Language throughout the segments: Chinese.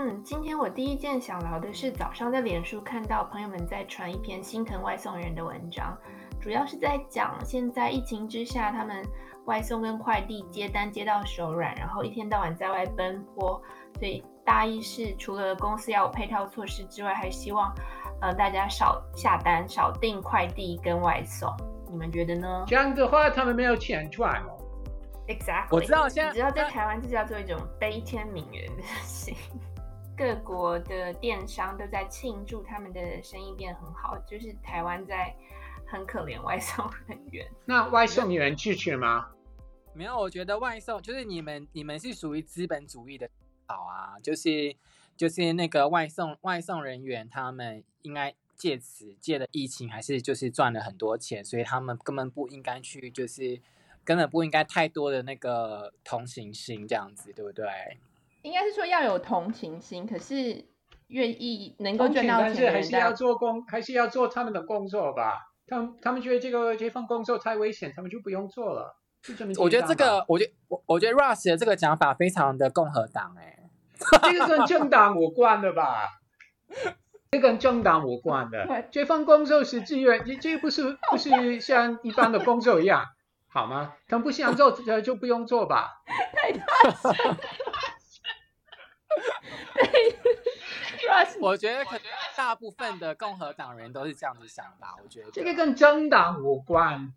嗯，今天我第一件想聊的是，早上在脸书看到朋友们在传一篇心疼外送人的文章，主要是在讲现在疫情之下，他们外送跟快递接单接到手软，然后一天到晚在外奔波，所以大意是除了公司要有配套措施之外，还希望呃大家少下单、少订快递跟外送。你们觉得呢？这样的话，他们没有钱赚哦。Exactly，我知道现在你知道在台湾这叫做一种悲天悯人的心。各国的电商都在庆祝他们的生意变很好，就是台湾在很可怜外送人员。那外送员拒绝吗？没有，我觉得外送就是你们，你们是属于资本主义的好啊，就是就是那个外送外送人员，他们应该借此借了疫情，还是就是赚了很多钱，所以他们根本不应该去，就是根本不应该太多的那个同情心这样子，对不对？应该是说要有同情心，可是愿意能够赚到钱，但是还是要做工，还是要做他们的工作吧。他们他们觉得这个这份工作太危险，他们就不用做了。我觉得这个，我觉得我我觉得 Russ 的这个讲法非常的共和党哎，这个跟政党无关的吧？这跟政党无关的。这份工作是自愿，这这不是不是像一般的工作一样，好吗？他们不想做，就不用做吧。太大声。我觉得可能大部分的共和党人都是这样子想吧。我觉得这个跟政党无关。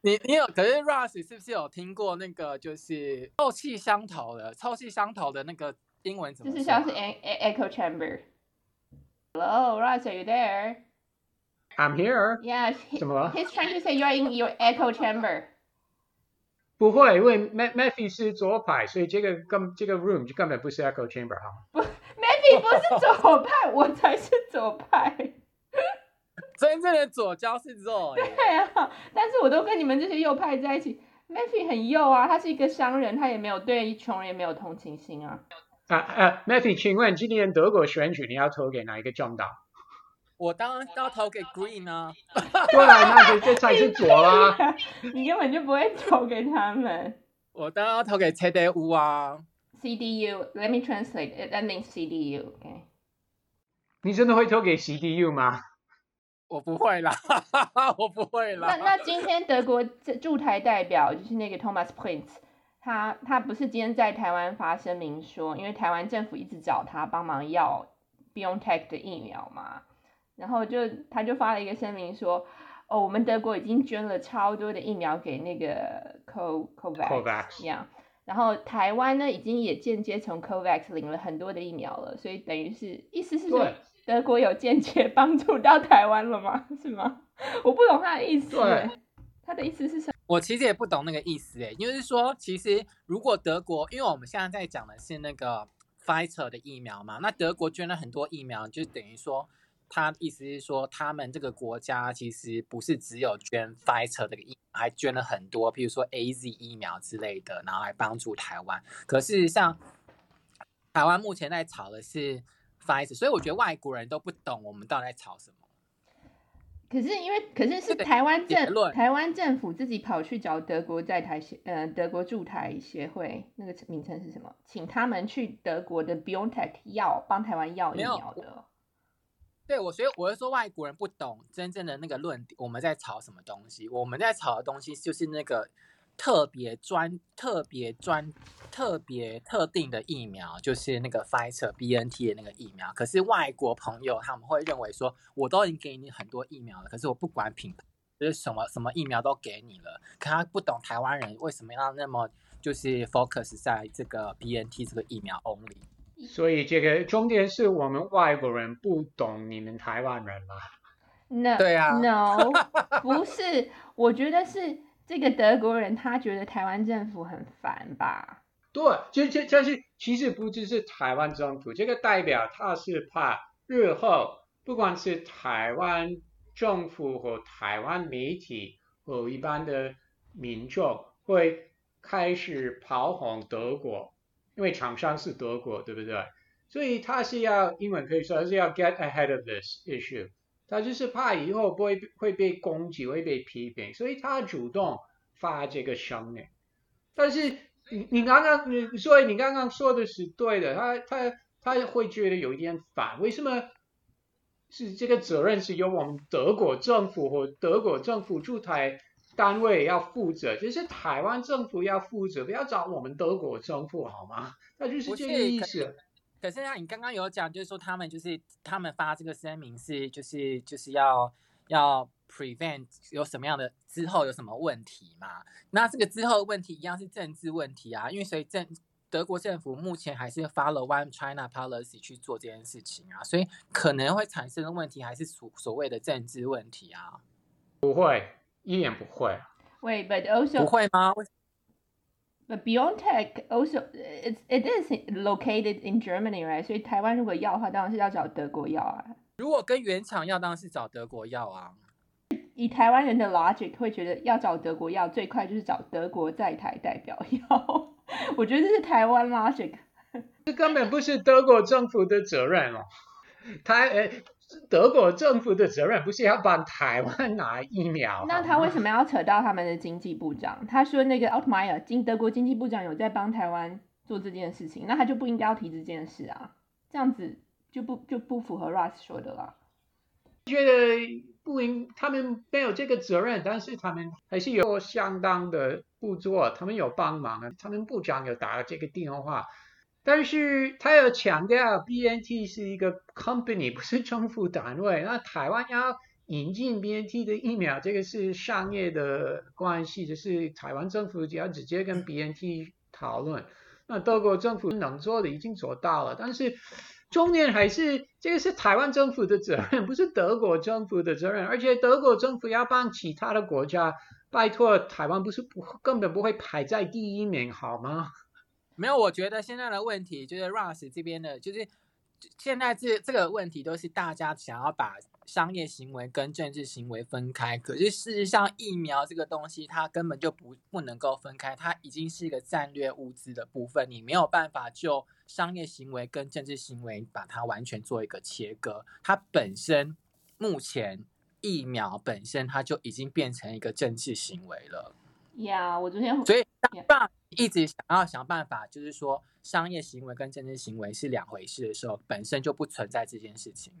你你有，可是 Russ 是不是有听过那个就是臭气相投的臭气相投的那个英文怎么？就是像是 echo chamber。Hello, Russ, are you there? I'm here. Yes. 怎么了？He's trying to say you're in your echo chamber. 不会，因为 Matthew 是左派，所以这个根这个 room 就根本不是 echo chamber 哈。不，Matthew 不是左派，我才是左派。真正的左交是左。对啊，但是我都跟你们这些右派在一起。Matthew 很右啊，他是一个商人，他也没有对穷人也没有同情心啊。啊啊，Matthew，请问今年德国选举你要投给哪一个政党？我当然要投给 Green 啊，对啊，那这这才是左啦。你根本就不会投给他们。我当然要投给 CDU 啊。CDU，Let me translate it，that means CDU，OK。你真的会投给 CDU 吗？我不会啦，我不会啦。那那今天德国驻台代表就是那个 Thomas Prince，他他不是今天在台湾发声明说，因为台湾政府一直找他帮忙要 BioNTech 的疫苗嘛。然后就他就发了一个声明说，哦，我们德国已经捐了超多的疫苗给那个 Co COVAX 一样，然后台湾呢已经也间接从 COVAX 领了很多的疫苗了，所以等于是意思是说德国有间接 帮助到台湾了吗？是吗？我不懂他的意思。对，他的意思是什么？我其实也不懂那个意思诶，因为是说其实如果德国，因为我们现在在讲的是那个 Pfizer 的疫苗嘛，那德国捐了很多疫苗，就等于说。他意思是说，他们这个国家其实不是只有捐 Pfizer 这个疫苗，还捐了很多，譬如说 AZ 疫苗之类的，然后来帮助台湾。可事实上，台湾目前在炒的是 Pfizer，所以我觉得外国人都不懂我们到底在炒什么。可是因为，可是是台湾政台湾政府自己跑去找德国在台协呃德国驻台协会，那个名称是什么？请他们去德国的 BioNTech 要帮台湾要疫苗的。对我，所以我是说外国人不懂真正的那个论点，我们在吵什么东西？我们在吵的东西就是那个特别专、特别专、特别特定的疫苗，就是那个 Pfizer BNT 的那个疫苗。可是外国朋友他们会认为说，我都已经给你很多疫苗了，可是我不管品牌，就是什么什么疫苗都给你了。可他不懂台湾人为什么要那么就是 focus 在这个 BNT 这个疫苗 only。所以这个重点是我们外国人不懂你们台湾人吗？No，对啊，No，不是，我觉得是这个德国人他觉得台湾政府很烦吧？对，这这这是其实不只是台湾政府，这个代表他是怕日后不管是台湾政府和台湾媒体和一般的民众会开始炮轰德国。因为厂商是德国，对不对？所以他是要英文可以说他是要 get ahead of this issue，他就是怕以后不会会被攻击，会被批评，所以他主动发这个声明。但是你你刚刚你所以你刚刚说的是对的，他他他会觉得有一点烦，为什么是这个责任是由我们德国政府和德国政府驻台单位要负责，就是台湾政府要负责，不要找我们德国政府好吗？那就是这个意思。可是啊，你刚刚有讲，就是说他们就是他们发这个声明是就是就是要要 prevent 有什么样的之后有什么问题嘛？那这个之后的问题一样是政治问题啊，因为所以政德国政府目前还是 follow One China policy 去做这件事情啊，所以可能会产生的问题还是所所谓的政治问题啊。不会，一点不会。Wait, but also 不会吗？But beyond tech, also it it is located in Germany, right? 所以台湾如果要的话，当然是要找德国要啊。如果跟原厂要，当然是找德国要啊。以台湾人的 logic 会觉得要找德国要最快就是找德国在台代表药。我觉得这是台湾 logic。这根本不是德国政府的责任哦。台诶。德国政府的责任不是要帮台湾拿疫苗？那他为什么要扯到他们的经济部长？他说那个奥特迈尔经德国经济部长有在帮台湾做这件事情，那他就不应该要提这件事啊？这样子就不就不符合 Russ 说的了。觉得不应，他们没有这个责任，但是他们还是有相当的工作，他们有帮忙啊。他们部长有打了这个电话。但是他有强调，BNT 是一个 company，不是政府单位。那台湾要引进 BNT 的疫苗，这个是商业的关系，就是台湾政府只要直接跟 BNT 讨论。那德国政府能做的已经做到了，但是重点还是这个是台湾政府的责任，不是德国政府的责任。而且德国政府要帮其他的国家，拜托台湾不是不根本不会排在第一名，好吗？没有，我觉得现在的问题就是 Russ 这边的，就是现在这这个问题都是大家想要把商业行为跟政治行为分开，可是事实上疫苗这个东西它根本就不不能够分开，它已经是一个战略物资的部分，你没有办法就商业行为跟政治行为把它完全做一个切割，它本身目前疫苗本身它就已经变成一个政治行为了。呀，yeah, 我昨天所以当一直想要想办法，就是说商业行为跟政治行为是两回事的时候，本身就不存在这件事情。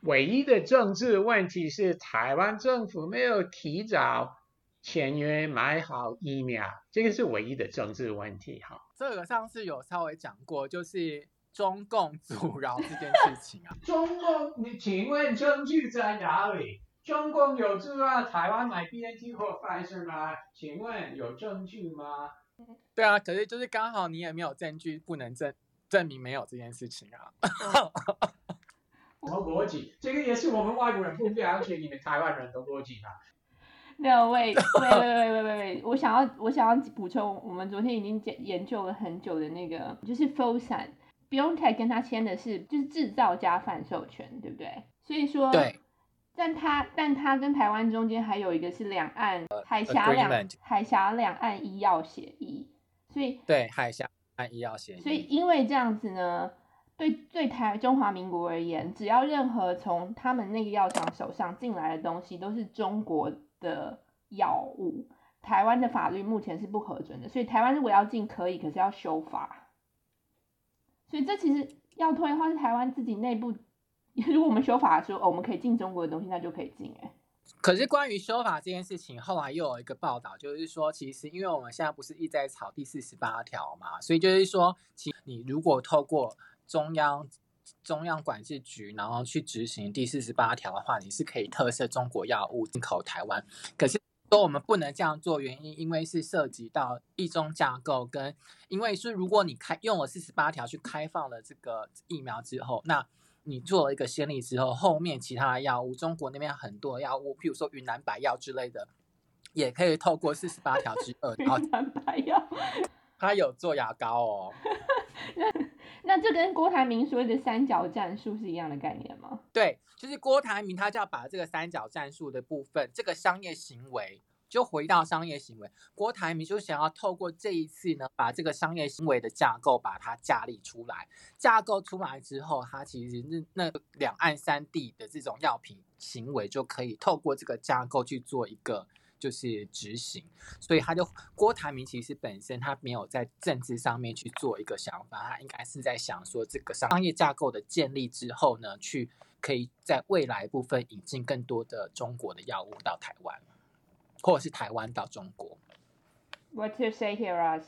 唯一的政治问题是台湾政府没有提早签约买好疫苗，这个是唯一的政治问题。哈，这个上次有稍微讲过，就是中共阻挠这件事情啊。中共，你请问证据在哪里？中共有阻挠台湾买 BNT 或 Pfizer 吗？请问有证据吗？对啊，可是就是刚好你也没有证据，不能证证明没有这件事情啊。什么逻辑？这个也是我们外国人不了解你们台湾人的逻辑啊。No wait wait wait wait wait wait，我想要我想要补充，我们昨天已经研研究了很久的那个，就是 Fosun BioNTech 跟他签的是就是制造加贩售权，对不对？所以说对。但他但他跟台湾中间还有一个是两岸海峡两、uh, 海峡两岸医药协议，所以对海峡岸医药协议，所以因为这样子呢，对对台中华民国而言，只要任何从他们那个药厂手上进来的东西都是中国的药物，台湾的法律目前是不核准的，所以台湾如果要进可以，可是要修法，所以这其实要推的话是台湾自己内部。如果我们修法说，哦，我们可以进中国的东西，那就可以进哎。可是关于修法这件事情，后来又有一个报道，就是说，其实因为我们现在不是一直在炒第四十八条嘛，所以就是说，其你如果透过中央中央管制局，然后去执行第四十八条的话，你是可以特赦中国药物进口台湾。可是说我们不能这样做，原因因为是涉及到一中架构，跟因为是如果你开用了四十八条去开放了这个疫苗之后，那你做了一个先例之后，后面其他的药物，中国那边很多药物，譬如说云南白药之类的，也可以透过四十八条之二。云南白药，他有做牙膏哦。那那这跟郭台铭说的三角战术是一样的概念吗？对，就是郭台铭他就要把这个三角战术的部分，这个商业行为。就回到商业行为，郭台铭就想要透过这一次呢，把这个商业行为的架构把它架立出来。架构出来之后，他其实那那两岸三地的这种药品行为就可以透过这个架构去做一个就是执行，所以他就郭台铭其实本身他没有在政治上面去做一个想法，他应该是在想说这个商业架构的建立之后呢，去可以在未来部分引进更多的中国的药物到台湾，或者是台湾到中国。What's your say here, Ross？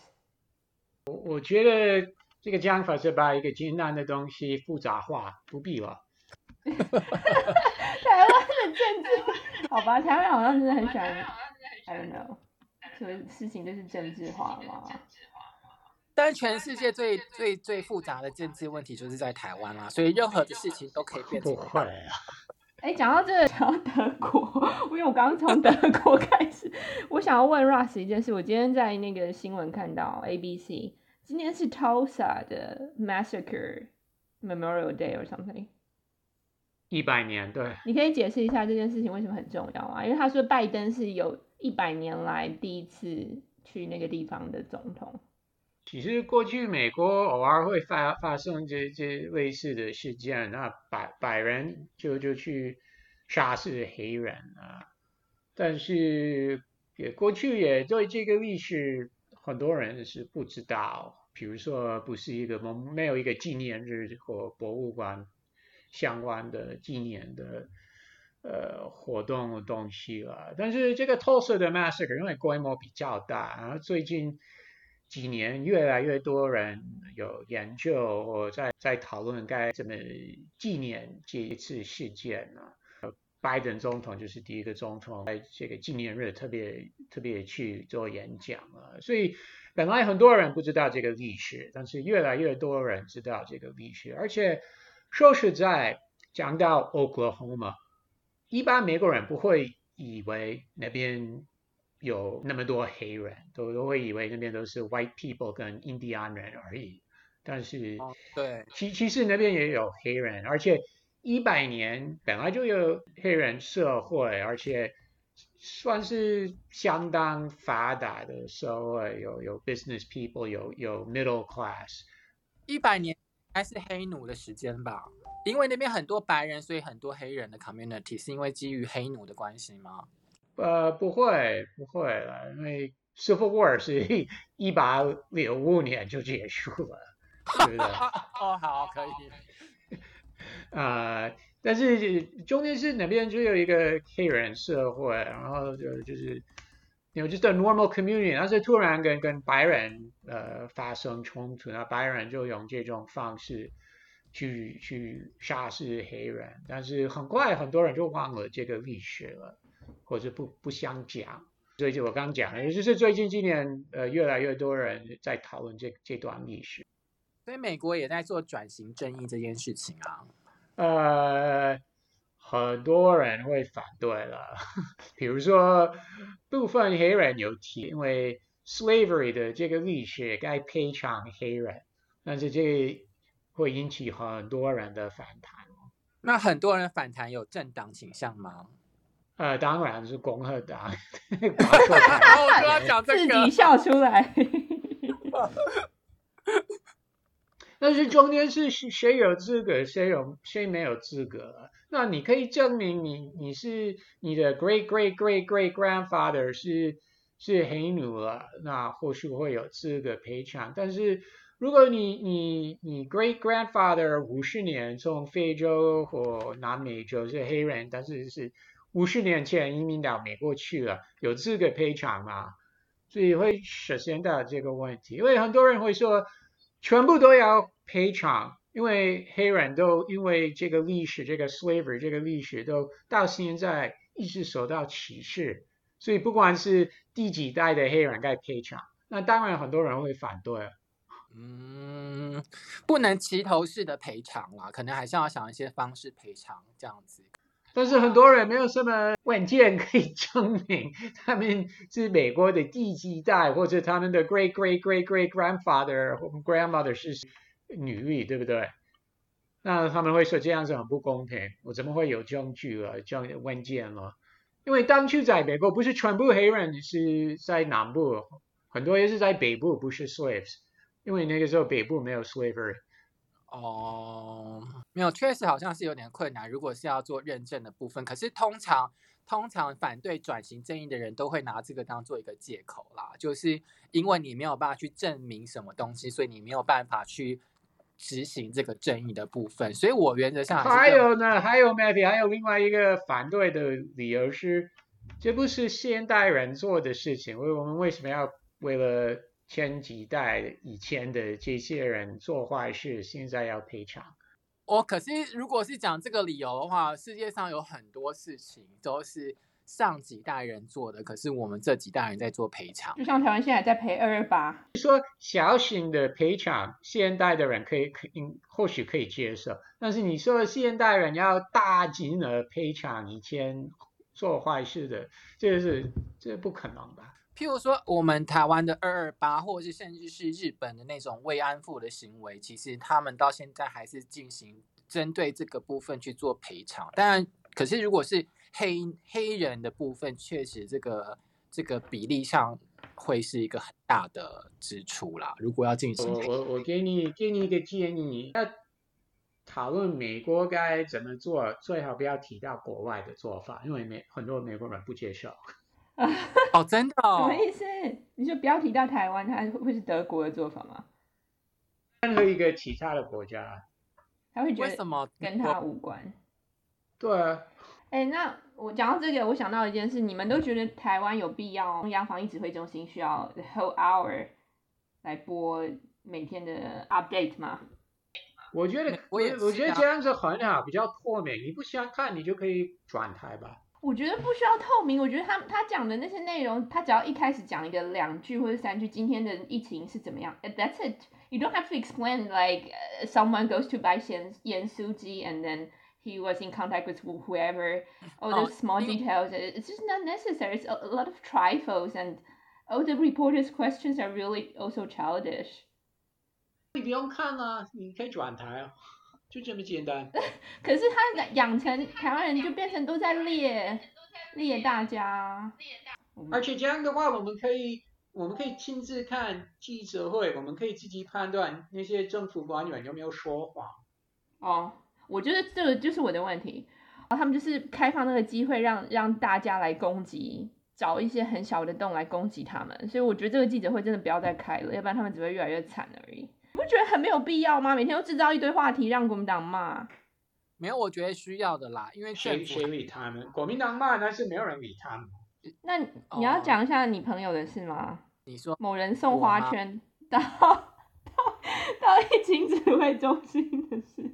我我觉得这个讲法是把一个简单的东西复杂化，不必了。台湾的政治，好吧，台湾好像真的很喜欢，I don't know，什么事情都是政治化嘛。但全世界最最最复杂的政治问题就是在台湾啦，所以任何的事情都可以变成。不会啊。哎，讲到这个，讲到德国，因为我刚刚从德国开始，我想要问 Russ 一件事。我今天在那个新闻看到 ABC，今天是 Tulsa 的 Massacre Memorial Day or something。一百年，对。你可以解释一下这件事情为什么很重要吗？因为他说拜登是有一百年来第一次去那个地方的总统。其实过去美国偶尔会发发生这这类似的事件，那白白人就就去杀死黑人啊。但是也过去也对这个历史很多人是不知道，比如说不是一个没有一个纪念日或博物馆相关的纪念的呃活动的东西了。但是这个 Tulsa 的 Massacre 因为规模比较大，然后最近。几年，越来越多人有研究或在在讨论该怎么纪念这一次事件呢？拜登总统就是第一个总统在这个纪念日特别特别去做演讲啊。所以本来很多人不知道这个历史，但是越来越多人知道这个历史。而且说实在，讲到 Oklahoma，一般美国人不会以为那边。有那么多黑人，都都会以为那边都是 white people 跟印第安人而已。但是，哦、对，其其实那边也有黑人，而且一百年本来就有黑人社会，而且算是相当发达的社会，有有 business people，有有 middle class。一百年还是黑奴的时间吧？因为那边很多白人，所以很多黑人的 community 是因为基于黑奴的关系吗？呃，不会，不会了，因为 Civil War 是一八六五年就结束了，对不对？哦，好，可以。啊、呃，但是中间是那边就有一个黑人社会，然后就就是有就是 normal community，但是突然跟跟白人呃发生冲突，那白人就用这种方式去去杀死黑人，但是很快很多人就忘了这个历史了。或者不不相讲，所以就我刚讲的，也就是最近几年，呃，越来越多人在讨论这这段历史。所以美国也在做转型正义这件事情啊。呃，很多人会反对了，比如说部分黑人有提，因为 slavery 的这个历史该赔偿黑人，但是这会引起很多人的反弹。那很多人反弹有政党倾向吗？呃，当然是共和党。我就要讲这个，自己笑出来。但是中间是谁有资格，谁有谁没有资格？那你可以证明你你是你的 great great great great grandfather 是是黑奴了，那或许会有资格赔偿。但是如果你你你 great grandfather 五十年从非洲或南美洲是黑人，但是是。五十年前移民到美国去了，有资格赔偿吗？所以会实现到这个问题，因为很多人会说，全部都要赔偿，因为黑人都因为这个历史，这个 slavery 这个历史都到现在一直受到歧视，所以不管是第几代的黑人该赔偿，那当然很多人会反对。嗯，不能齐头式的赔偿啦，可能还是要想一些方式赔偿这样子。但是很多人没有什么文件可以证明他们是美国的第几代，或者他们的 great great great great grandfather 或 grandmother 是女的，对不对？那他们会说这样子很不公平。我怎么会有证据了，证文件了？因为当初在美国不是全部黑人是在南部，很多也是在北部，不是 slaves。因为那个时候北部没有 slavery。哦，没有，确实好像是有点困难。如果是要做认证的部分，可是通常通常反对转型正义的人都会拿这个当做一个借口啦，就是因为你没有办法去证明什么东西，所以你没有办法去执行这个正义的部分。所以我原则上还有呢，还有 Matthew，还有另外一个反对的理由是，这不是现代人做的事情，为我们为什么要为了前几代以前的这些人做坏事，现在要赔偿？我、哦、可是，如果是讲这个理由的话，世界上有很多事情都是上几代人做的，可是我们这几代人在做赔偿。就像台湾现在在赔二二八，说小型的赔偿，现代的人可以可或许可以接受，但是你说现代人要大金额赔偿以前做坏事的，这个是这个不可能吧？譬如说，我们台湾的二二八，或者是甚至是日本的那种慰安妇的行为，其实他们到现在还是进行针对这个部分去做赔偿。当然，可是如果是黑黑人的部分，确实这个这个比例上会是一个很大的支出啦。如果要进行，我我我给你给你一个建议，要讨论美国该怎么做，最好不要提到国外的做法，因为美很多美国人不接受。哦，真的？哦？什么意思？你说不要提到台湾，它会是德国的做法吗？任何一个其他的国家，他会觉得什么跟他无关？对啊。哎、欸，那我讲到这个，我想到一件事，你们都觉得台湾有必要中央防疫指挥中心需要 the whole hour 来播每天的 update 吗？我觉得，我我觉得这样子很好，比较透明。你不想看，你就可以转台吧。我觉得不需要透明，我觉得他他讲的那些内容，他只要一开始讲一个两句或者三句，今天的疫情是怎么样，That's it. You don't have to explain like someone goes to buy 盐盐酥鸡 and then he was in contact with whoever. All those small details. It's just not necessary. It's a lot of trifles and all the reporters' questions are really also childish. 你不用看啊，你可以转台啊。 就这么简单。可是他养成台湾人就变成都在猎猎大家。而且这样的话，我们可以我们可以亲自看记者会，我们可以自己判断那些政府官员有没有说谎。哦，我觉得这个就是我的问题。然后他们就是开放那个机会让，让让大家来攻击，找一些很小的洞来攻击他们。所以我觉得这个记者会真的不要再开了，要不然他们只会越来越惨而已。不觉得很没有必要吗？每天都制造一堆话题让国民党骂。没有，我觉得需要的啦，因为谁谁理他们？国民党骂，但是没有人理他们。那你要讲一下你朋友的事吗？你说某人送花圈到 到到疫情指挥中心的事。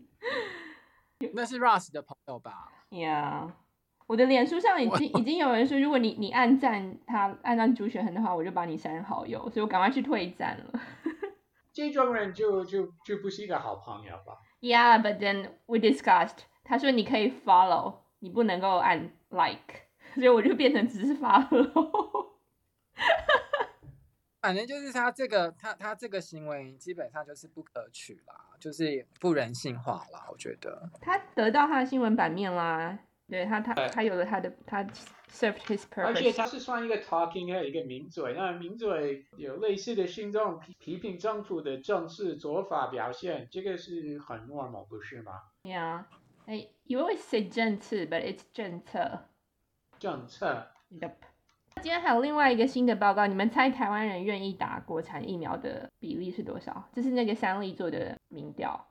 那是 Russ 的朋友吧？Yeah，我的脸书上已经已经有人说，如果你你按赞他按赞朱学恒的话，我就把你删好友，所以我赶快去退赞了。这种人就就就不是一个好朋友吧？Yeah, but then we discussed. 他说你可以 follow，你不能够按 like，所以我就变成只是 follow。反正就是他这个他他这个行为基本上就是不可取啦，就是不人性化啦，我觉得。他得到他的新闻版面啦。对他，他他有了他的他 served his purpose。而且他是算一个 talking head，一个名嘴，那名嘴有类似的行动，批评政府的政治做法表现，这个是很 normal，不是吗？Yeah，哎，you always say 政策，but it's 政策。政策。Yep。今天还有另外一个新的报告，你们猜台湾人愿意打国产疫苗的比例是多少？这是那个三立做的民调。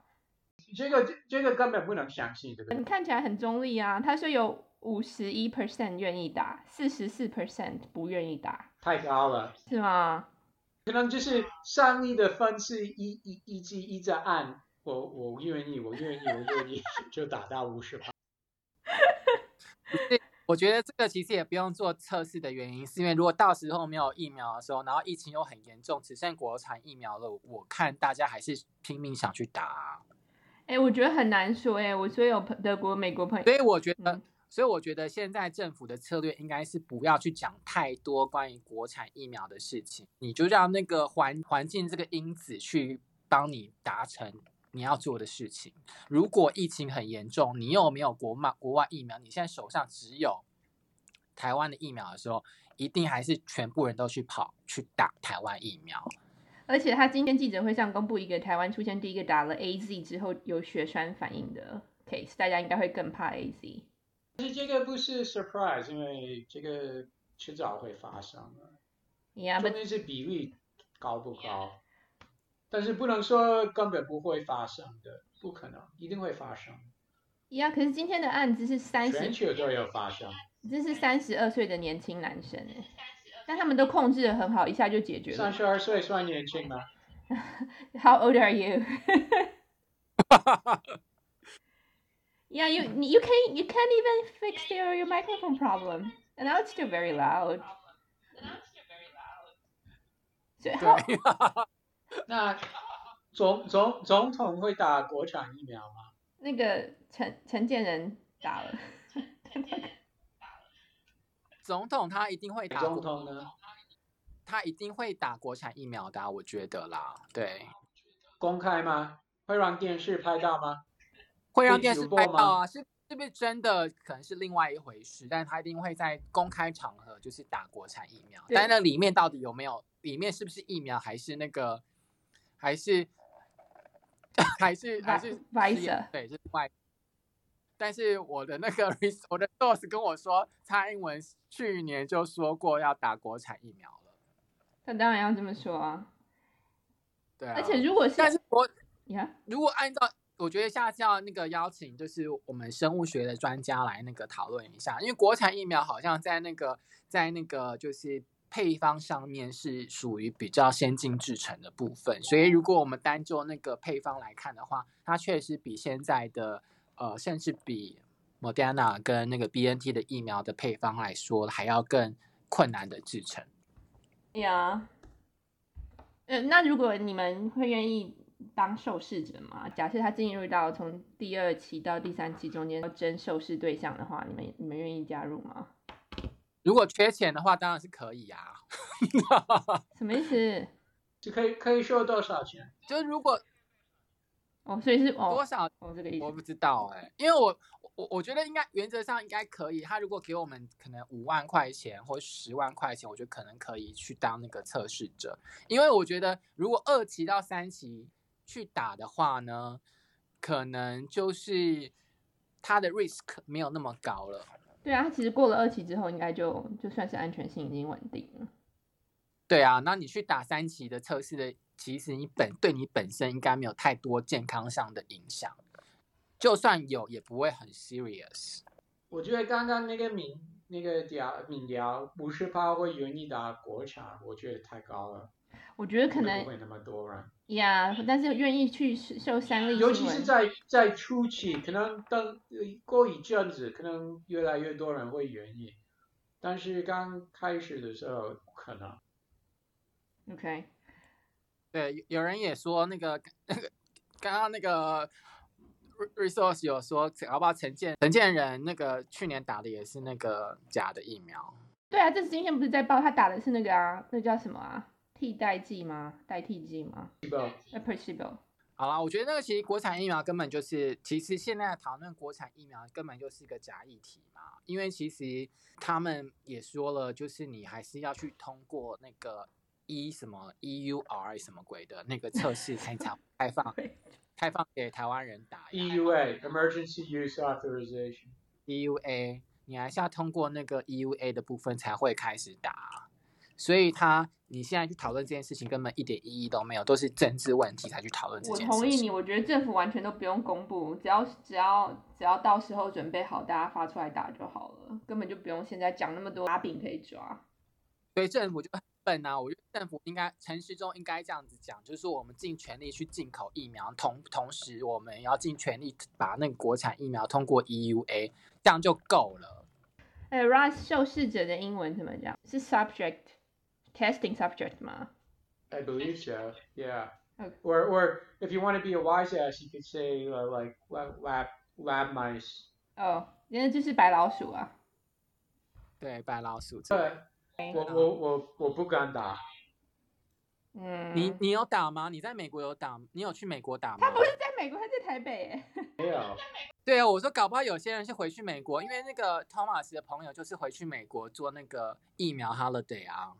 这个这个根本不能相信，对不对？你看起来很中立啊。他说有五十一 percent 愿意打，四十四 percent 不愿意打，太高了，是吗？可能就是上亿的分是一一一直一直按，我我愿意，我愿意，我愿意，就打到五十趴。我觉得这个其实也不用做测试的原因，是因为如果到时候没有疫苗的时候，然后疫情又很严重，只剩国产疫苗了，我看大家还是拼命想去打。哎、欸，我觉得很难说哎，我所有德国、美国朋友，所以我觉得，嗯、所以我觉得现在政府的策略应该是不要去讲太多关于国产疫苗的事情，你就让那个环环境这个因子去帮你达成你要做的事情。如果疫情很严重，你又没有国外国外疫苗，你现在手上只有台湾的疫苗的时候，一定还是全部人都去跑去打台湾疫苗。而且他今天记者会上公布一个台湾出现第一个打了 AZ 之后有血栓反应的 case，大家应该会更怕 AZ。但是这个不是 surprise，因为这个迟早会发生的。Yeah, 是比例高不高？但是不能说根本不会发生的，不可能，一定会发生。呀，可是今天的案子是三十，全球都有发生。这是三十二岁的年轻男生哎，但他们都控制的很好，一下就解决了。三十二岁算年轻吗？How old are you? Yeah, you you can't you can't even fix your your microphone problem, and now it's still very loud. 对，那总总总统会打国产疫苗吗？那个陈陈建仁打了。总统他一定会打。总统呢？他一定会打国产疫苗的，我觉得啦。对。公开吗？会让电视拍到吗？会让电视拍到啊？是是不是真的？可能是另外一回事。但是他一定会在公开场合就是打国产疫苗。但那里面到底有没有？里面是不是疫苗？还是那个？还是？还 是还是？外色？对，是外。但是我的那个 我的 source 跟我说，蔡英文去年就说过要打国产疫苗了。他当然要这么说啊。对啊。而且如果是，但是我，Yeah? 如果按照，我觉得下次要那个邀请，就是我们生物学的专家来那个讨论一下，因为国产疫苗好像在那个在那个就是配方上面是属于比较先进制成的部分，所以如果我们单就那个配方来看的话，它确实比现在的。呃，甚至比 Moderna 跟那个 BNT 的疫苗的配方来说，还要更困难的制成。对。呀，呃，那如果你们会愿意当受试者吗？假设他进入到从第二期到第三期中间要征受试对象的话，你们你们愿意加入吗？如果缺钱的话，当然是可以啊。什么意思？就可以可以收多少钱？就如果。哦，所以是哦多少？哦，这个意思我不知道哎、欸，因为我我我觉得应该原则上应该可以。他如果给我们可能五万块钱或十万块钱，我觉得可能可以去当那个测试者。因为我觉得如果二期到三期去打的话呢，可能就是他的 risk 没有那么高了。对啊，他其实过了二期之后，应该就就算是安全性已经稳定了。对啊，那你去打三期的测试的。其实你本对你本身应该没有太多健康上的影响，就算有也不会很 serious。我觉得刚刚那个民那个调民调五十趴会愿意打国产，我觉得太高了。我觉得可能不会那么多人。呀，yeah, 但是愿意去受三例，尤其是在在初期，可能等过一阵子，可能越来越多人会愿意，但是刚开始的时候不可能。OK。对，有人也说那个那个刚刚那个 resource 有说，好不好？陈建陈建仁那个去年打的也是那个假的疫苗。对啊，这是今天不是在报他打的是那个啊，那叫什么啊？替代剂吗？代替剂吗？placebo。好啦，我觉得那个其实国产疫苗根本就是，其实现在讨论国产疫苗根本就是一个假议题嘛，因为其实他们也说了，就是你还是要去通过那个。E 什么 EUR 什么鬼的那个测试才才 开放开放给台湾人打。EUA Emergency Use Authorization。EUA 你还是要通过那个 EUA 的部分才会开始打，所以他你现在去讨论这件事情根本一点意义都没有，都是政治问题才去讨论这件事情。我同意你，我觉得政府完全都不用公布，只要只要只要到时候准备好，大家发出来打就好了，根本就不用现在讲那么多把柄可以抓。所以政府就。本啊，我觉得政府应该陈时中应该这样子讲，就是我们尽全力去进口疫苗，同同时我们要尽全力把那个国产疫苗通过 EUA，这样就够了。哎，Ross 受试者的英文怎么讲？是 subject testing subject 吗？I believe so. Yeah. Okay. Or or if you want to be a wise ass, you could say like lab lab mice. 哦，因为这是白老鼠啊。对，白老鼠。对。我我我我不敢打。嗯，你你有打吗？你在美国有打？你有去美国打吗？他不是在美国，他在台北。没有。对啊，我说搞不好有些人是回去美国，因为那个 Thomas 的朋友就是回去美国做那个疫苗 holiday 啊。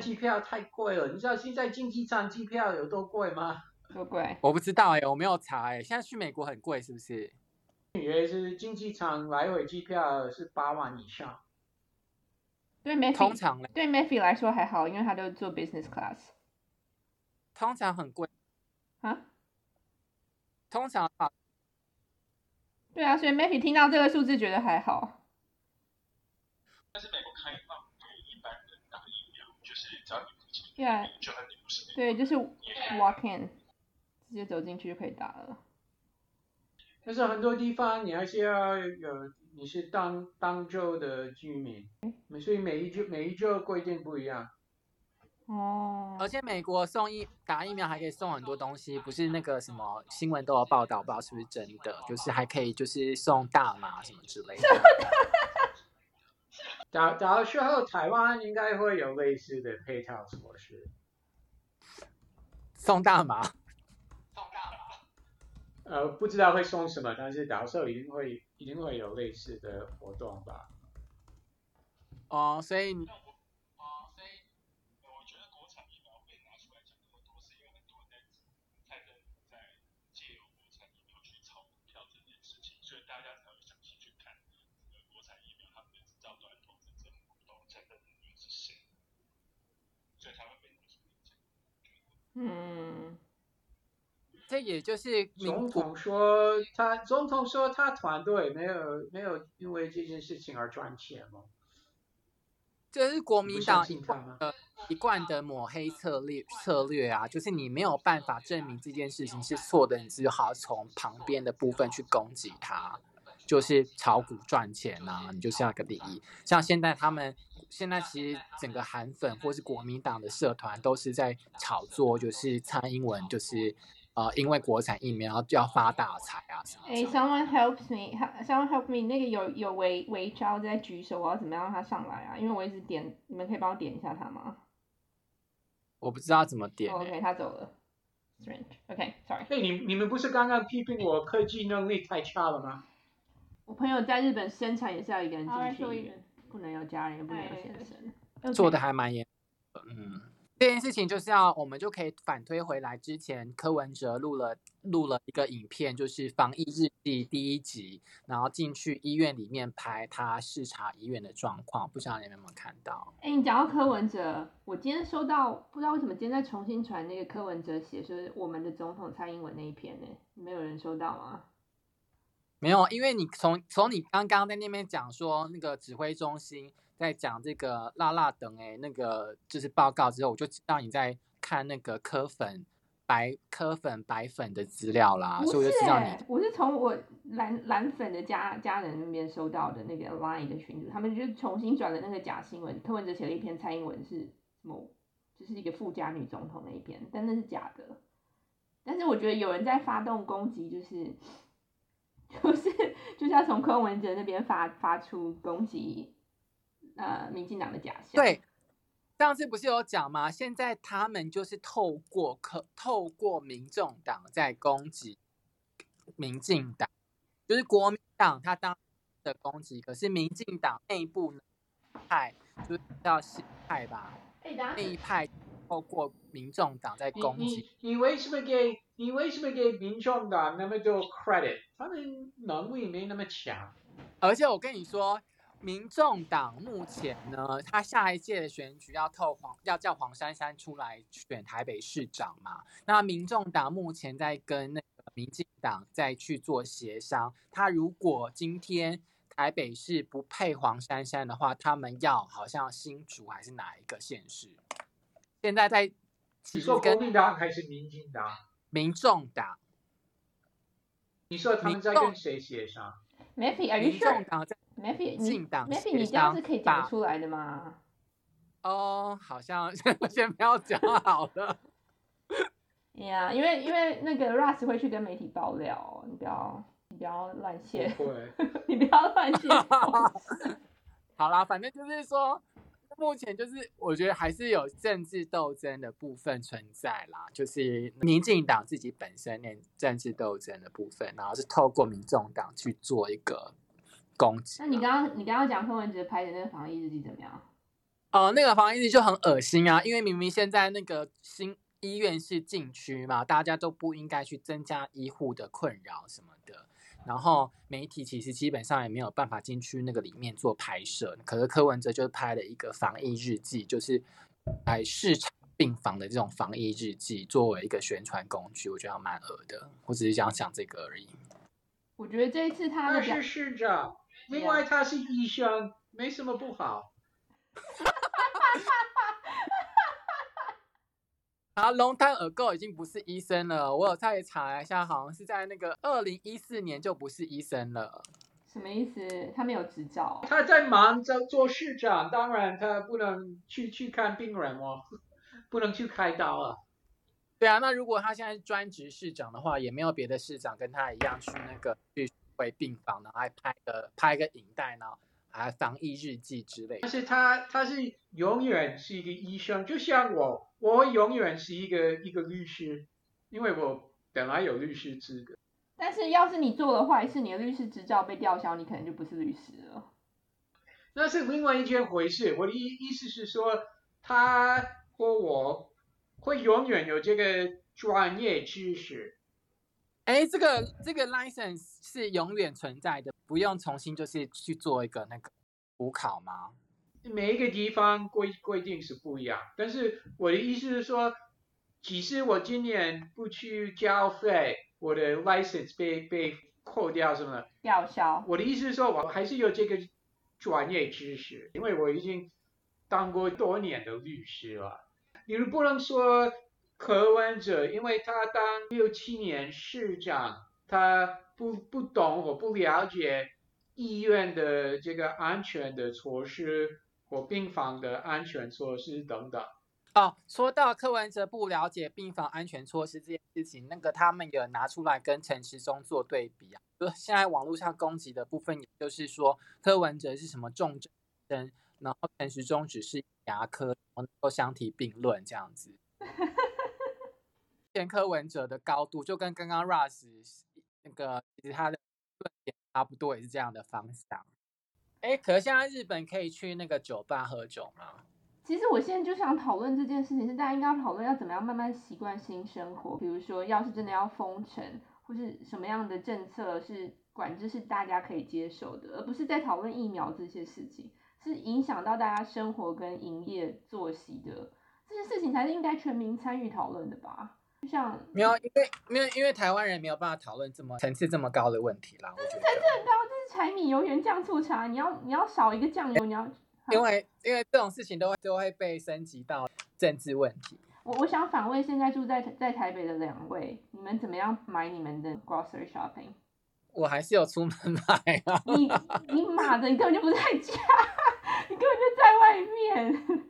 机票太贵了，你知道现在经济舱机票有多贵吗？多贵？我不知道哎、欸，我没有查哎、欸。现在去美国很贵是不是？纽约是经济舱来回机票是八万以上。对 Matthew 通常对 Matthew 来说还好，因为他都坐 business class。通常很贵啊？通常啊。对啊，所以 Matthew 听到这个数字觉得还好。但是美国开放给一般人打疫苗，就是只要你付钱，对啊，就算你不是，对，就是 walk in，直接走进去就可以打了。但是很多地方你还是要有，你是当当州的居民，所以每一州每一州规定不一样。哦。而且美国送疫打疫苗还可以送很多东西，不是那个什么新闻都有报道，不知道是不是真的，就是还可以就是送大麻什么之类的。打打的时候，台湾应该会有类似的配套措施。送大麻。呃，不知道会送什么，但是到时候一定会一定会有类似的活动吧。哦，所以，哦，所以，我觉得国产疫苗被拿出来讲那么多，是因为很多人在在在在借由国产疫苗去炒票这件事情，所以大家才会详细去看这个国产疫苗他们的制造端、投资者、股东、承担人员是谁，所以才会被拿出来讲。嗯。这也就是总统说他总统说他团队没有没有因为这件事情而赚钱吗？这是国民党一贯的一贯的抹黑策略策略啊，就是你没有办法证明这件事情是错的，你只好从旁边的部分去攻击他，就是炒股赚钱啊，你就是要个利益。像现在他们现在其实整个韩粉或是国民党的社团都是在炒作，就是蔡英文就是。呃，因为国产疫苗就要发大财啊！哎，Someone helps me，Someone help me，那个有有微微招在举手，我要怎么样让他上来啊？因为我一直点，你们可以帮我点一下他吗？我不知道怎么点、欸。Oh, OK，他走了。Strange，OK，Sorry。哎，你你们不是刚刚批评我科技能力太差了吗？我朋友在日本生产也是要一个人进去，不能有家人，也不能有先生。Okay. 做的还蛮严，嗯。这件事情就是要，我们就可以反推回来。之前柯文哲录了录了一个影片，就是防疫日记第一集，然后进去医院里面拍他视察医院的状况，不知道你们有没有看到？哎，你讲到柯文哲，我今天收到，不知道为什么今天在重新传那个柯文哲写说我们的总统蔡英文那一篇呢？没有人收到吗？没有，因为你从从你刚刚在那边讲说那个指挥中心。在讲这个辣辣等哎，那个就是报告之后，我就知道你在看那个科粉白科粉白粉的资料啦，所以我就知道你。我是从我蓝蓝粉的家家人那边收到的那个 Line 的群组，他们就重新转了那个假新闻。柯文哲写了一篇蔡英文是什么，就是一个富家女总统那一篇，但那是假的。但是我觉得有人在发动攻击，就是 就是就是要从柯文哲那边发发出攻击。呃，民进党的假象。对，上次不是有讲吗？现在他们就是透过可透过民众党在攻击民进党，就是国民党他当的攻击，可是民进党内部派就是叫新派吧，那一派透过民众党在攻击。你你，你为什么给你为什么给民众党那么多 credit？他们能力没那么强，而且我跟你说。民众党目前呢，他下一届的选举要透黄，要叫黄珊珊出来选台北市长嘛。那民众党目前在跟那个民进党在去做协商。他如果今天台北市不配黄珊珊的话，他们要好像新竹还是哪一个县市？现在在你说国民党还是民进党？民众党。你说他们在跟谁协商？Maybe，Are you sure？Maybe 你 Maybe 你这样是可以讲出来的吗？哦，好像 先不要讲好了。呀、yeah，因为因为那个 Russ 会去跟媒体爆料，你不要你不要乱写，你不要乱写。好啦，反正就是说，目前就是我觉得还是有政治斗争的部分存在啦，就是民进党自己本身那政治斗争的部分，然后是透过民众党去做一个。攻击。那你刚刚你刚刚讲柯文哲拍的那个防疫日记怎么样？哦、呃，那个防疫日记就很恶心啊，因为明明现在那个新医院是禁区嘛，大家都不应该去增加医护的困扰什么的。然后媒体其实基本上也没有办法进去那个里面做拍摄。可是柯文哲就拍了一个防疫日记，就是来市场病房的这种防疫日记作为一个宣传工具，我觉得蛮恶的。我只是想讲这个而已。我觉得这一次他的是市长，另外他是医生，没什么不好。啊，long time ago 已经不是医生了。我有再查一下，好像是在那个二零一四年就不是医生了。什么意思？他没有执照？他在忙着做市长，当然他不能去去看病人哦，不能去开刀啊。对啊，那如果他现在是专职市长的话，也没有别的市长跟他一样去那个去回病房，然后还拍个拍个影带然后，还防疫日记之类的。但是他他是永远是一个医生，就像我。我永远是一个一个律师，因为我本来有律师资格。但是要是你做了坏事，你的律师执照被吊销，你可能就不是律师了。那是另外一件回事。我的意意思是说，他或我会永远有这个专业知识。哎，这个这个 license 是永远存在的，不用重新就是去做一个那个补考吗？每一个地方规规定是不一样，但是我的意思是说，即使我今年不去交费，我的 license 被被扣掉什么的，吊销。我的意思是说，我还是有这个专业知识，因为我已经当过多年的律师了。你不能说柯文哲，因为他当六七年市长，他不不懂或不了解医院的这个安全的措施。或病房的安全措施等等。哦，说到柯文哲不了解病房安全措施这件事情，那个他们有拿出来跟陈时中做对比啊。就现在网络上攻击的部分，也就是说柯文哲是什么重症，然后陈时中只是牙科，能够相提并论这样子。前柯文哲的高度就跟刚刚 Russ 那个其实他的论点差不多，也是这样的方向。哎，可是现在日本可以去那个酒吧喝酒吗？其实我现在就想讨论这件事情，是大家应该要讨论要怎么样慢慢习惯新生活。比如说，要是真的要封城，或是什么样的政策是管制是大家可以接受的，而不是在讨论疫苗这些事情，是影响到大家生活跟营业作息的这些事情，才是应该全民参与讨论的吧？就像没有，因为没有，因为台湾人没有办法讨论这么层次这么高的问题啦。这是层次很高，这是柴米油盐酱醋茶，你要你要少一个酱油，你要因为因为这种事情都会都会被升级到政治问题。我我想反问现在住在在台北的两位，你们怎么样买你们的 grocery shopping？我还是有出门买啊。你你妈的，你根本就不在家，你根本就在外面。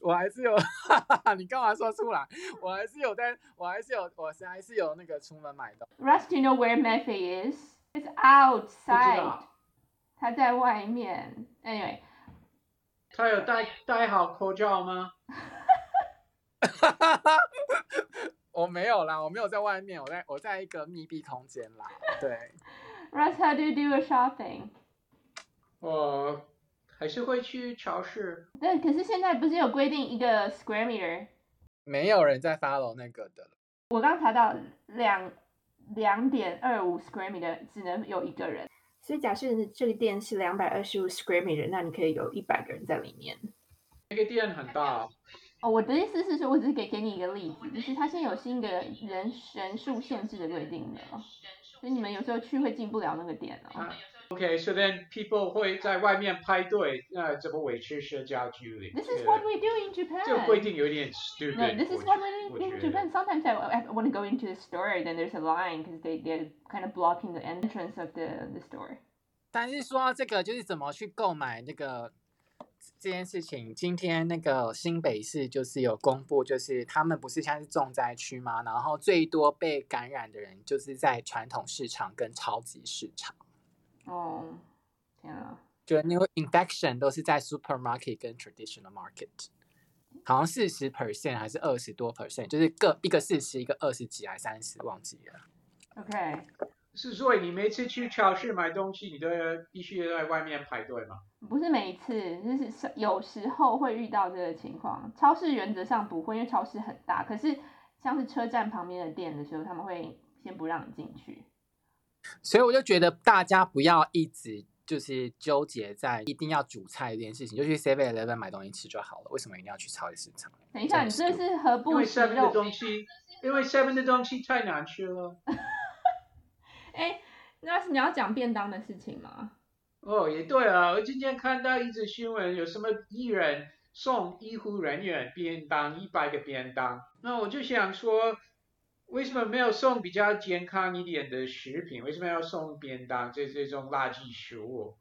我还是有，哈哈，你干嘛说出来？我还是有在，我还是有，我还是有那个出门买的。Russ, you know where Murphy is? It's outside. 他在外面。Anyway，他有戴戴好口罩吗？哈哈哈，我没有啦，我没有在外面，我在我在一个密闭空间啦。对。Russ, how do you do a shopping? 我。还是会去超市。对，可是现在不是有规定一个 square meter？没有人在 follow 那个的。我刚查到两两点二五 square meter 只能有一个人。所以假设这个店是两百二十五 square meter，那你可以有一百个人在里面。那个店很大。哦，我的意思是说，我只是给给你一个例子，就是它现在有新的人人数限制的规定的，所以你们有时候去会进不了那个店哦。啊 Okay, so then people 会在外面排队，那怎么维持社交距离？This is what we do in Japan. 这个规定有点 stupid. No, this is what we do in Japan. Sometimes I, I want to go into the store, then there's a line because they they're kind of blocking the entrance of the the store. 但是说到这个，就是怎么去购买那个这件事情。今天那个新北市就是有公布，就是他们不是现在是重灾区吗？然后最多被感染的人就是在传统市场跟超级市场。哦，天啊！就 new infection 都是在 supermarket 跟 traditional market，好像四十 percent 还是二十多 percent，就是各一个四十，一个二十几还是三十，忘记了。OK，是所以你每次去超市买东西，你都要必须在外面排队吗？不是每一次，就是有时候会遇到这个情况。超市原则上不会，因为超市很大。可是像是车站旁边的店的时候，他们会先不让你进去。所以我就觉得大家不要一直就是纠结在一定要煮菜这件事情，就去 Seven Eleven 买东西吃就好了。为什么一定要去超级市场？等一下，你这是何不食肉？因为 Seven 的东西，因为 Seven 的东西太难吃了。哎，那是你要讲便当的事情吗？哦，也对啊，我今天看到一则新闻，有什么艺人送医护人员便当，一百个便当，那我就想说，为什么没有送比较健康一点的食品？为什么要送便当？这这种垃圾食物？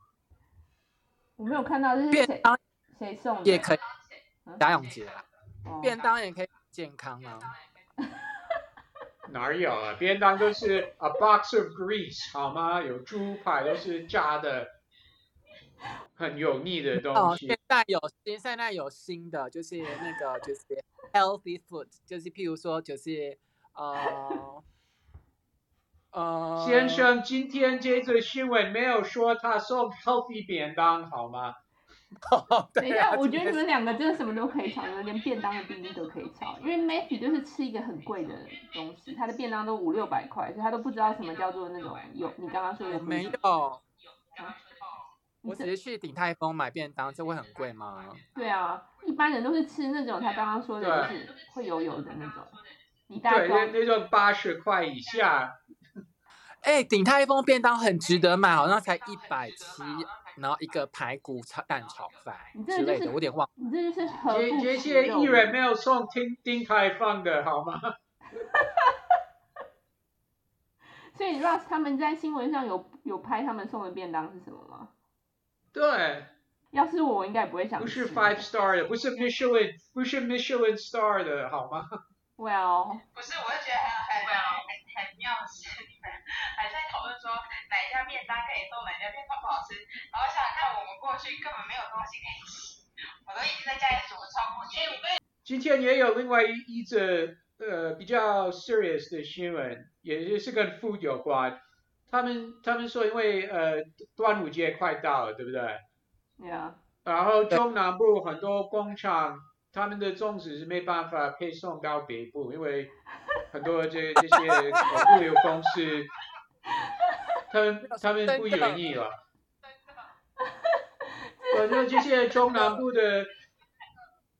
我没有看到，这是便当谁送的？也可以，贾永杰啊，哦便当也可以健康啊。哪有啊？便当都是 a box of grease 好吗？有猪排都是炸的，很油腻的东西。哦、现在有新，现在有新的，就是那个就是 healthy food，就是譬如说就是呃呃。先生，今天这则新闻没有说他送 healthy 便当好吗？等一下，我觉得你们两个真的什么都可以吵，你们连便当的定义都可以吵。因为 Matthew 就是吃一个很贵的东西，他的便当都五六百块，所以他都不知道什么叫做那种有你刚刚说的。我没有，啊、我只是去鼎泰丰买便当，这会很贵吗？对啊，一般人都是吃那种他刚刚说的，就是会油油的那种。你大对，那那就八十块以下。哎，鼎泰丰便当很值得买，好像才一百七。然后一个排骨炒蛋炒饭之类的，我有点忘。你这就是这这些艺人没有送鼎鼎泰丰的好吗？所以 Ross 他们在新闻上有有拍他们送的便当是什么吗？对。要是我，我应该不会想。不是 five star 的，不是 Michelin，不是 Michelin star 的好吗？Well。不是，我就觉得很很很很妙还在讨论说哪一家便当可以做，哪一家便当不好吃。然后想想看，我们过去根本没有东西可以吃，我都已经在家里煮了超过七五倍。今天也有另外一一则呃比较 serious 的新闻，也是跟 food 有关。他们他们说，因为呃端午节快到了，对不对？Yeah。然后中南部很多工厂，他们的粽子是没办法配送到北部，因为很多这这些物流公司，他们他们不愿意了。反正这些中南部的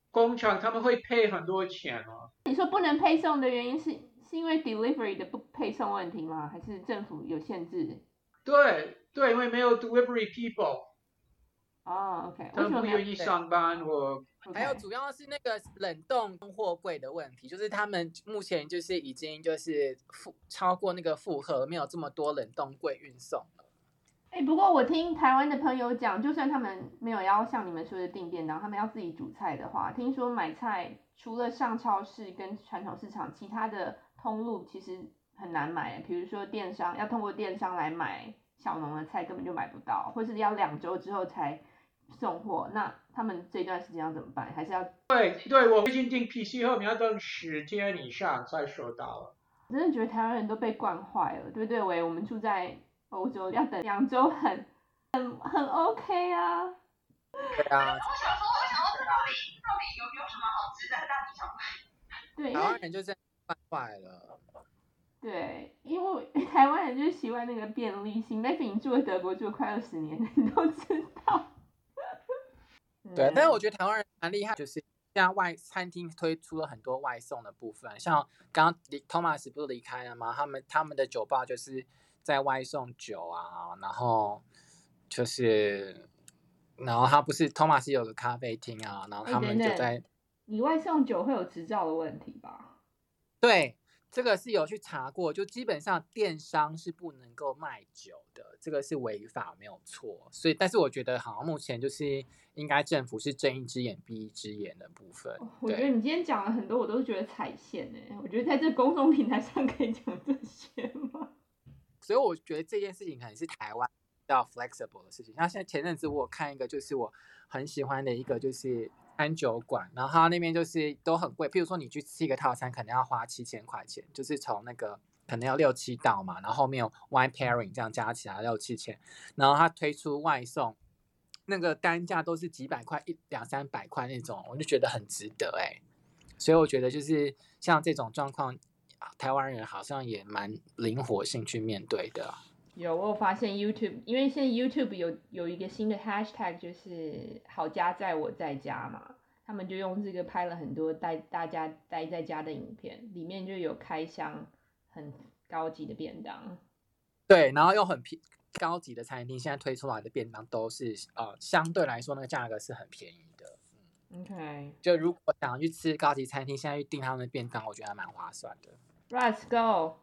工厂，他们会配很多钱哦。你说不能配送的原因是是因为 delivery 的不配送问题吗？还是政府有限制？对对，因为没有 delivery people。哦、oh,，OK。他们不愿意上班，我。还有主要是那个冷冻货柜的问题，就是他们目前就是已经就是负超过那个负荷，没有这么多冷冻柜运送。哎、欸，不过我听台湾的朋友讲，就算他们没有要像你们说的订便当，他们要自己煮菜的话，听说买菜除了上超市跟传统市场，其他的通路其实很难买。比如说电商要通过电商来买小农的菜，根本就买不到，或是要两周之后才送货。那他们这段时间要怎么办？还是要？对对，我最近订 PC 后，你要等十天以上才收到了。我真的觉得台湾人都被惯坏了，对不对？喂，我们住在。欧洲要等两周很很很 OK 啊。对啊。我想说，我想说，到底到底有有什么好吃的大惊小对，台湾人就是惯坏了。对，因为台湾人就是喜欢那个便利性。Maybe 你住在德国住了快二十年，你都知道。对，但是我觉得台湾人蛮厉害，就是现在外餐厅推出了很多外送的部分，像刚刚离 Thomas 不是离开了吗？他们他们的酒吧就是。在外送酒啊，然后就是，然后他不是 Thomas 有个咖啡厅啊，然后他们就在。欸、你外送酒会有执照的问题吧？对，这个是有去查过，就基本上电商是不能够卖酒的，这个是违法，没有错。所以，但是我觉得好像目前就是应该政府是睁一只眼闭一只眼的部分。我觉得你今天讲了很多，我都觉得踩线哎，我觉得在这公众平台上可以讲这些吗？所以我觉得这件事情可能是台湾比较 flexible 的事情。像现在前阵子我看一个，就是我很喜欢的一个，就是餐酒馆，然后他那边就是都很贵。譬如说你去吃一个套餐，可能要花七千块钱，就是从那个可能要六七道嘛，然后后面有 wine pairing 这样加起来六七千，然后他推出外送，那个单价都是几百块，一两三百块那种，我就觉得很值得哎、所以我觉得就是像这种状况。台湾人好像也蛮灵活性去面对的，有，我有发现 YouTube，因为现在 YouTube 有有一个新的 Hashtag，就是好家在我在家嘛，他们就用这个拍了很多带大家待在家的影片，里面就有开箱很高级的便当。对，然后又很便高级的餐厅，现在推出来的便当都是呃相对来说那个价格是很便宜的。嗯、OK，就如果想要去吃高级餐厅，现在去订他们的便当，我觉得还蛮划算的。Let's go.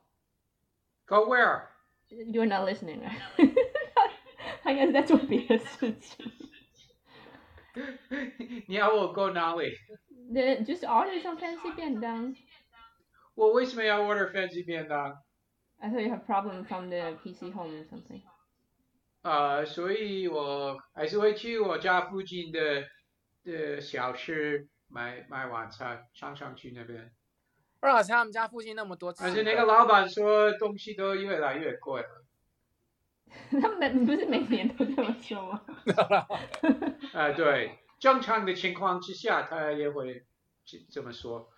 Go where? You're not listening. 他应该是在做别的事情。你要我 go 哪里？The, just order some fancy 便当。我为什么要 order fancy 便当？I thought you have problem from the PC home or something. 啊、uh,，所以我还是会去我家附近的的小吃买买晚餐，常常去那边。 二老师他们家附近那么多，但是那个老板说东西都越来越贵了。他们不是每年都这么说吗？啊，对，正常的情况之下，他也会这么说。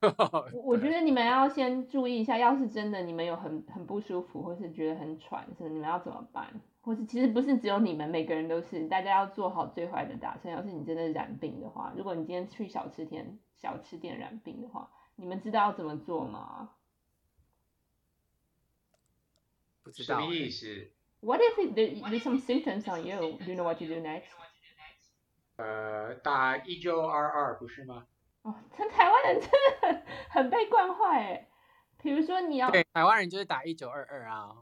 我觉得你们要先注意一下，要是真的你们有很很不舒服，或是觉得很喘，是你们要怎么办？或是其实不是只有你们，每个人都是，大家要做好最坏的打算。要是你真的染病的话，如果你今天去小吃店小吃店染病的话。你们知道要怎么做吗？不知道。什么意思？What if there there's some symptoms on you? Do you know what you do next? 呃，打一九二二不是吗？哦，这台湾人真的很很被惯坏哎。比如说你要对台湾人就是打一九二二啊。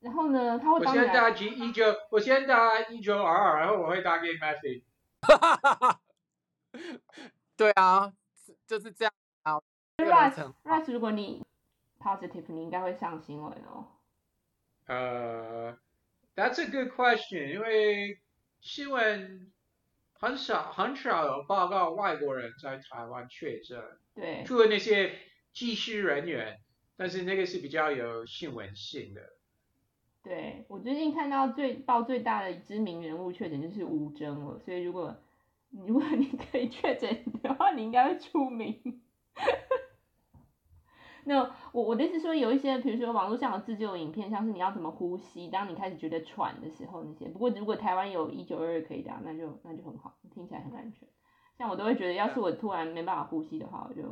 然后呢，他会。我先打一九，我先打一九二二，然后我会打给 Matthew。对啊。就是这样啊。Russ，Russ，如果你 positive，你应该会上新闻哦。呃、uh,，That's a good question，因为新闻很少很少有报告外国人在台湾确诊。对。除了那些技师人员，但是那个是比较有新闻性的。对，我最近看到最报最大的知名人物确诊就是吴峥了，所以如果。如果你可以确诊的话，你应该会出名。那我我的意思说，有一些，比如说网络上有自救影片，像是你要怎么呼吸，当你开始觉得喘的时候那些。不过如果台湾有一九二二可以打，那就那就很好，听起来很安全。像我都会觉得，要是我突然没办法呼吸的话，我就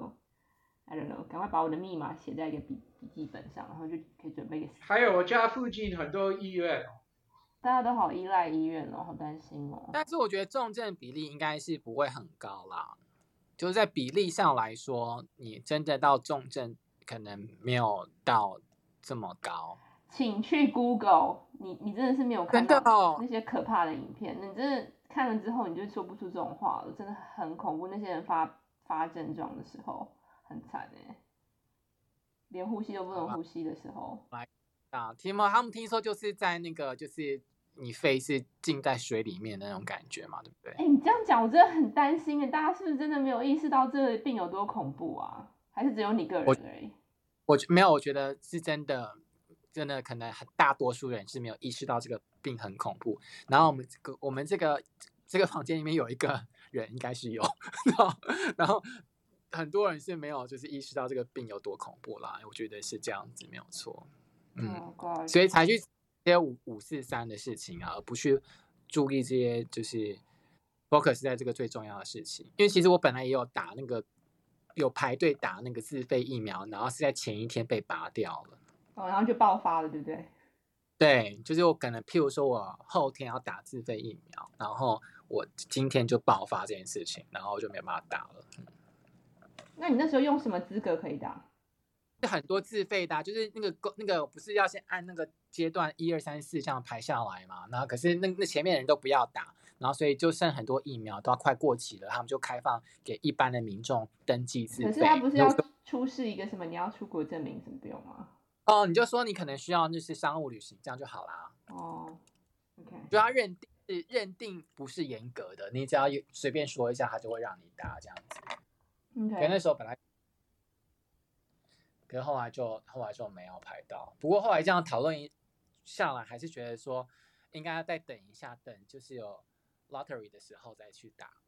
I don't know，赶快把我的密码写在一个笔笔记本上，然后就可以准备个。还有我家附近很多医院。大家都好依赖医院哦，好担心哦。但是我觉得重症比例应该是不会很高啦，就是在比例上来说，你真的到重症可能没有到这么高。请去 Google，你你真的是没有看到那些可怕的影片，你真的看了之后你就说不出这种话了，真的很恐怖。那些人发发症状的时候很惨哎，连呼吸都不能呼吸的时候。来啊，听吗？他们听说就是在那个就是。你肺是浸在水里面的那种感觉嘛，对不对？哎、欸，你这样讲，我真的很担心哎，大家是不是真的没有意识到这个病有多恐怖啊？还是只有你个人而已？我，我没有，我觉得是真的，真的可能很大多数人是没有意识到这个病很恐怖。然后我们这个我们这个这个房间里面有一个人应该是有，然后然后很多人是没有就是意识到这个病有多恐怖啦。我觉得是这样子，没有错。嗯，oh, 所以才去。这些五五四三的事情啊，而不去注意这些，就是 focus 在这个最重要的事情。因为其实我本来也有打那个，有排队打那个自费疫苗，然后是在前一天被拔掉了。哦，然后就爆发了，对不对？对，就是我可能，譬如说我后天要打自费疫苗，然后我今天就爆发这件事情，然后就没办法打了。那你那时候用什么资格可以打？很多自费的、啊，就是那个那个不是要先按那个阶段一二三四这样排下来嘛？然后可是那那前面的人都不要打，然后所以就剩很多疫苗都要快过期了，他们就开放给一般的民众登记自费。可是他不是要出示一个什么你要出国证明什么不用吗？哦，你就说你可能需要那是商务旅行这样就好啦。哦，OK，就他认定是认定不是严格的，你只要随便说一下，他就会让你打这样子。OK，可那时候本来。可是后来就后来就没有排到，不过后来这样讨论一下来，还是觉得说应该要再等一下，等就是有 lottery 的时候再去打。